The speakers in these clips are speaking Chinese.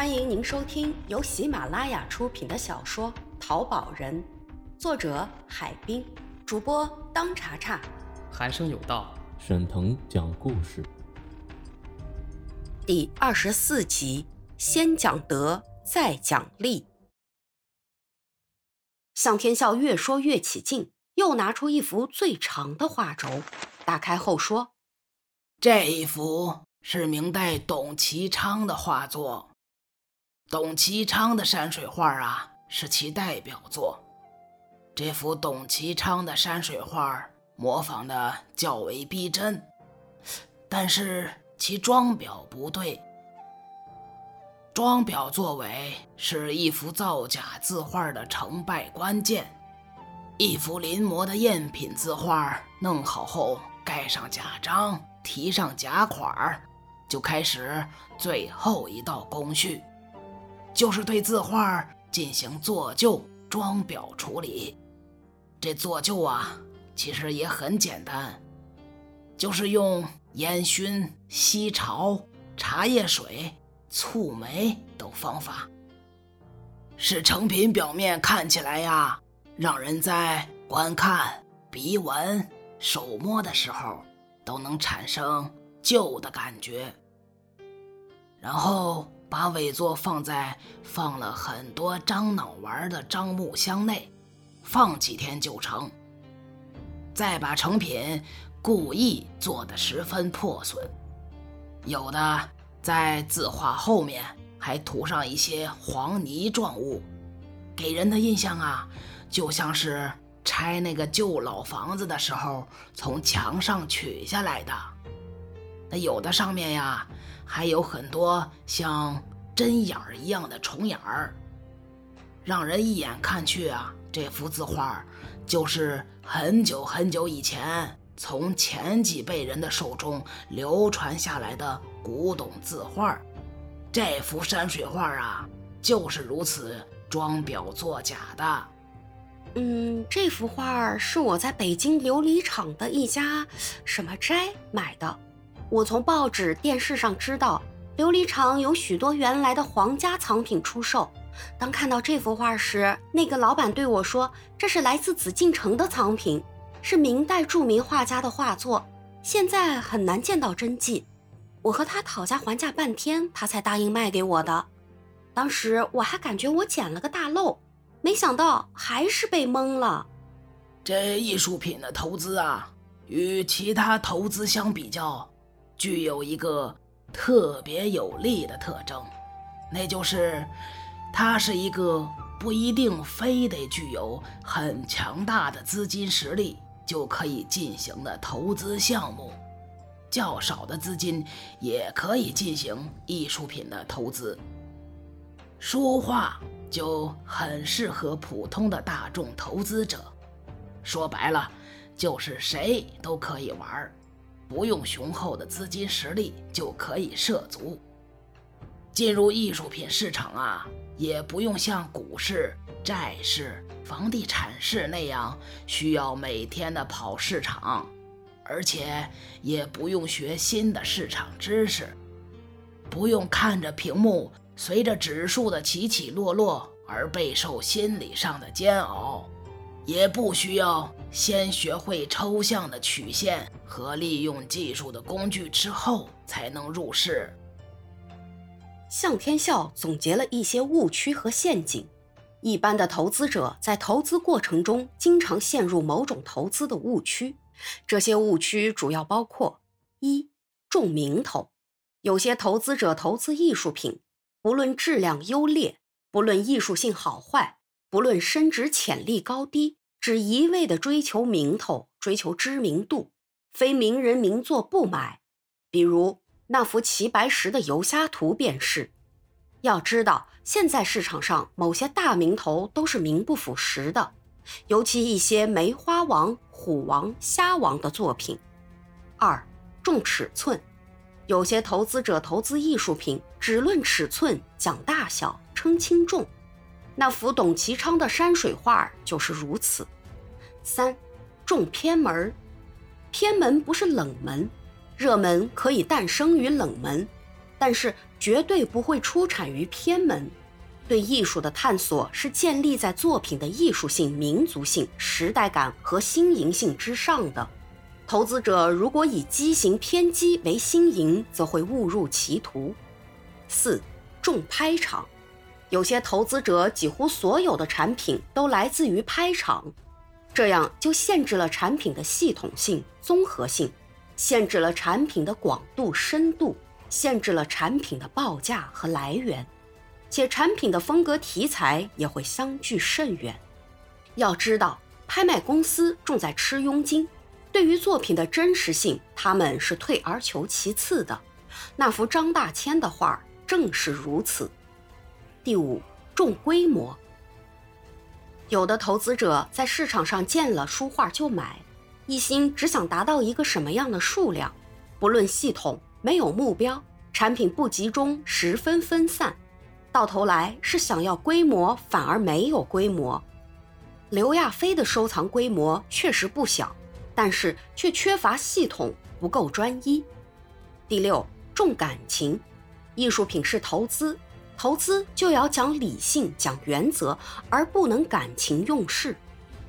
欢迎您收听由喜马拉雅出品的小说《淘宝人》，作者海滨，主播当查查。寒生有道，沈腾讲故事，第二十四集：先讲德，再讲利。向天笑越说越起劲，又拿出一幅最长的画轴，打开后说：“这一幅是明代董其昌的画作。”董其昌的山水画啊，是其代表作。这幅董其昌的山水画模仿的较为逼真，但是其装裱不对。装裱作为是一幅造假字画的成败关键。一幅临摹的赝品字画弄好后，盖上假章，提上假款儿就开始最后一道工序。就是对字画进行做旧装裱处理。这做旧啊，其实也很简单，就是用烟熏、吸潮、茶叶水、醋梅等方法，使成品表面看起来呀，让人在观看、鼻闻、手摸的时候都能产生旧的感觉，然后。把伪作放在放了很多樟脑丸的樟木箱内，放几天就成。再把成品故意做得十分破损，有的在字画后面还涂上一些黄泥状物，给人的印象啊，就像是拆那个旧老房子的时候从墙上取下来的。那有的上面呀。还有很多像针眼儿一样的虫眼儿，让人一眼看去啊，这幅字画就是很久很久以前从前几辈人的手中流传下来的古董字画。这幅山水画啊，就是如此装裱作假的。嗯，这幅画是我在北京琉璃厂的一家什么斋买的。我从报纸、电视上知道，琉璃厂有许多原来的皇家藏品出售。当看到这幅画时，那个老板对我说：“这是来自紫禁城的藏品，是明代著名画家的画作，现在很难见到真迹。”我和他讨价还价半天，他才答应卖给我的。当时我还感觉我捡了个大漏，没想到还是被蒙了。这艺术品的投资啊，与其他投资相比较。具有一个特别有利的特征，那就是它是一个不一定非得具有很强大的资金实力就可以进行的投资项目，较少的资金也可以进行艺术品的投资。书画就很适合普通的大众投资者，说白了就是谁都可以玩儿。不用雄厚的资金实力就可以涉足进入艺术品市场啊，也不用像股市、债市、房地产市那样需要每天的跑市场，而且也不用学新的市场知识，不用看着屏幕随着指数的起起落落而备受心理上的煎熬。也不需要先学会抽象的曲线和利用技术的工具之后才能入市。向天笑总结了一些误区和陷阱，一般的投资者在投资过程中经常陷入某种投资的误区。这些误区主要包括：一、重名头，有些投资者投资艺术品，不论质量优劣，不论艺术性好坏。不论升值潜力高低，只一味的追求名头、追求知名度，非名人名作不买。比如那幅齐白石的游虾图便是。要知道，现在市场上某些大名头都是名不副实的，尤其一些梅花王、虎王、虾王的作品。二重尺寸，有些投资者投资艺术品只论尺寸、讲大小、称轻重。那幅董其昌的山水画就是如此。三，重偏门偏门不是冷门，热门可以诞生于冷门。但是绝对不会出产于偏门。对艺术的探索是建立在作品的艺术性、民族性、时代感和新颖性之上的。投资者如果以畸形偏激为新颖，则会误入歧途。四重拍场，有些投资者几乎所有的产品都来自于拍场，这样就限制了产品的系统性、综合性，限制了产品的广度、深度，限制了产品的报价和来源。且产品的风格题材也会相距甚远。要知道，拍卖公司重在吃佣金，对于作品的真实性，他们是退而求其次的。那幅张大千的画正是如此。第五，重规模。有的投资者在市场上见了书画就买，一心只想达到一个什么样的数量，不论系统，没有目标，产品不集中，十分分散。到头来是想要规模，反而没有规模。刘亚飞的收藏规模确实不小，但是却缺乏系统，不够专一。第六，重感情。艺术品是投资，投资就要讲理性、讲原则，而不能感情用事。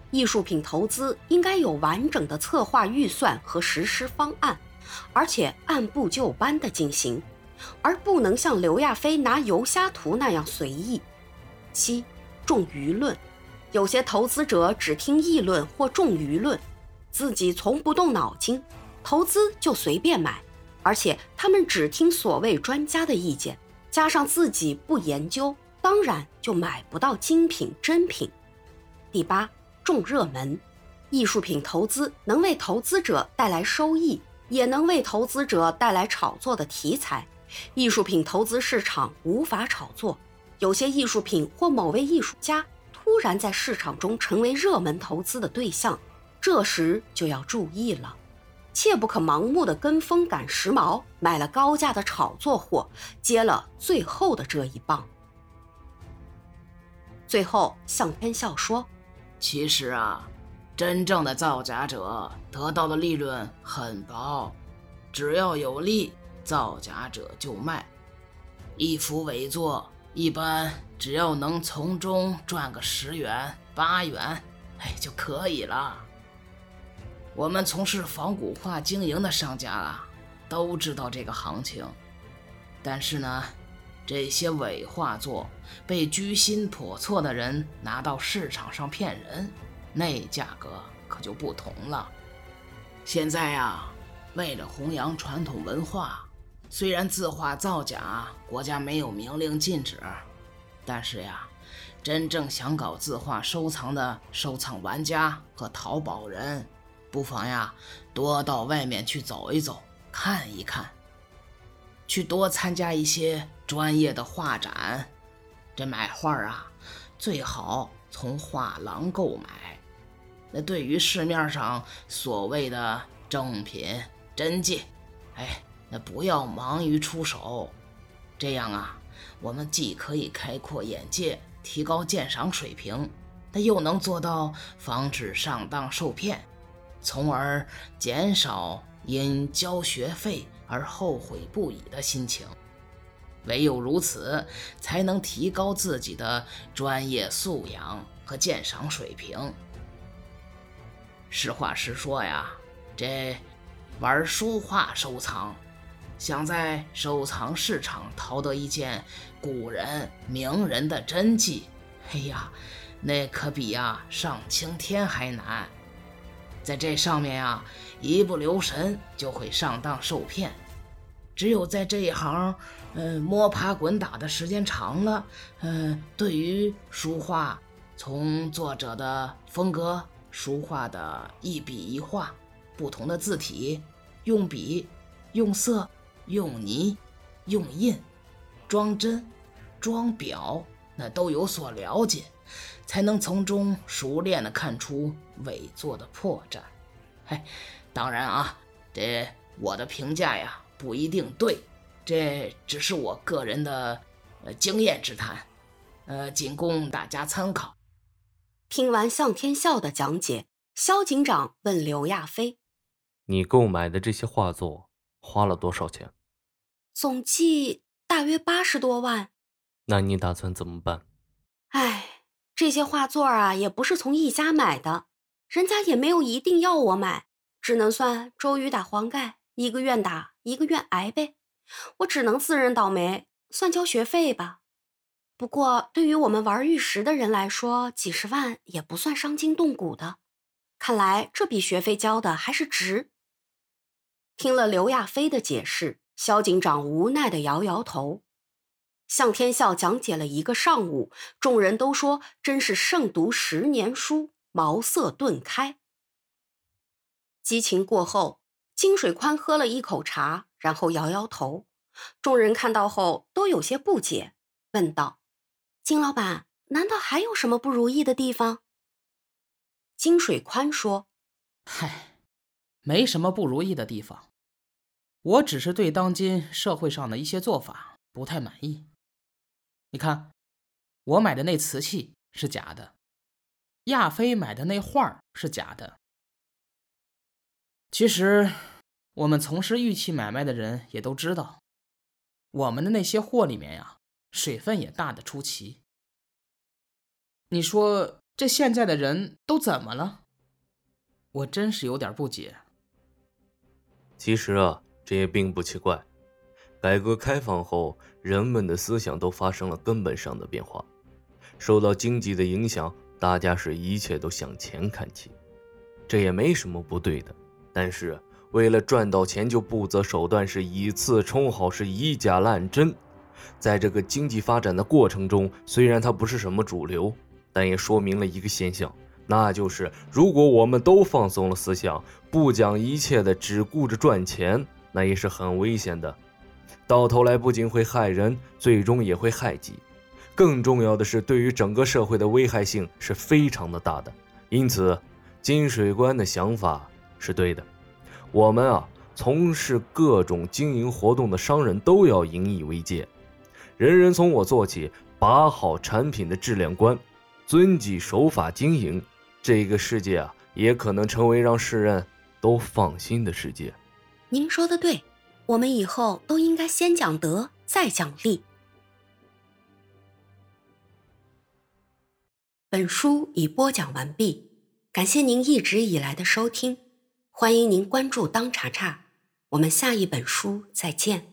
艺术品投资应该有完整的策划预算和实施方案，而且按部就班的进行。而不能像刘亚飞拿游虾图那样随意。七，重舆论，有些投资者只听议论或重舆论，自己从不动脑筋，投资就随便买，而且他们只听所谓专家的意见，加上自己不研究，当然就买不到精品真品。第八，重热门，艺术品投资能为投资者带来收益，也能为投资者带来炒作的题材。艺术品投资市场无法炒作，有些艺术品或某位艺术家突然在市场中成为热门投资的对象，这时就要注意了，切不可盲目的跟风赶时髦，买了高价的炒作货，接了最后的这一棒。最后，向天笑说：“其实啊，真正的造假者得到的利润很薄，只要有利。”造假者就卖一幅伪作，一般只要能从中赚个十元八元，哎就可以了。我们从事仿古画经营的商家啊，都知道这个行情。但是呢，这些伪画作被居心叵测的人拿到市场上骗人，那价格可就不同了。现在呀，为了弘扬传统文化。虽然字画造假，国家没有明令禁止，但是呀，真正想搞字画收藏的收藏玩家和淘宝人，不妨呀多到外面去走一走，看一看，去多参加一些专业的画展。这买画啊，最好从画廊购买。那对于市面上所谓的正品真迹，哎。那不要忙于出手，这样啊，我们既可以开阔眼界，提高鉴赏水平，那又能做到防止上当受骗，从而减少因交学费而后悔不已的心情。唯有如此，才能提高自己的专业素养和鉴赏水平。实话实说呀，这玩书画收藏。想在收藏市场淘得一件古人名人的真迹，哎呀，那可比呀上青天还难。在这上面呀，一不留神就会上当受骗。只有在这一行，嗯，摸爬滚打的时间长了，嗯，对于书画，从作者的风格、书画的一笔一画、不同的字体、用笔、用色。用泥、用印、装帧、装裱，那都有所了解，才能从中熟练的看出伪作的破绽。嘿，当然啊，这我的评价呀不一定对，这只是我个人的呃经验之谈，呃，仅供大家参考。听完向天笑的讲解，肖警长问刘亚飞：“你购买的这些画作？”花了多少钱？总计大约八十多万。那你打算怎么办？唉，这些画作啊，也不是从一家买的，人家也没有一定要我买，只能算周瑜打黄盖，一个愿打，一个愿挨呗。我只能自认倒霉，算交学费吧。不过，对于我们玩玉石的人来说，几十万也不算伤筋动骨的。看来这笔学费交的还是值。听了刘亚飞的解释，萧警长无奈的摇摇头。向天笑讲解了一个上午，众人都说真是胜读十年书，茅塞顿开。激情过后，金水宽喝了一口茶，然后摇摇头。众人看到后都有些不解，问道：“金老板，难道还有什么不如意的地方？”金水宽说：“嗨，没什么不如意的地方，我只是对当今社会上的一些做法不太满意。”你看，我买的那瓷器是假的，亚飞买的那画是假的。其实，我们从事玉器买卖的人也都知道，我们的那些货里面呀，水分也大的出奇。你说这现在的人都怎么了？我真是有点不解。其实啊，这也并不奇怪。改革开放后，人们的思想都发生了根本上的变化。受到经济的影响，大家是一切都向钱看齐，这也没什么不对的。但是，为了赚到钱，就不择手段，是以次充好，是以假乱真。在这个经济发展的过程中，虽然它不是什么主流，但也说明了一个现象，那就是如果我们都放松了思想，不讲一切的，只顾着赚钱，那也是很危险的。到头来不仅会害人，最终也会害己。更重要的是，对于整个社会的危害性是非常的大的。因此，金水关的想法是对的。我们啊，从事各种经营活动的商人都要引以为戒，人人从我做起，把好产品的质量关，遵纪守法经营，这个世界啊，也可能成为让世人都放心的世界。您说的对。我们以后都应该先讲德，再讲利。本书已播讲完毕，感谢您一直以来的收听，欢迎您关注当查查，我们下一本书再见。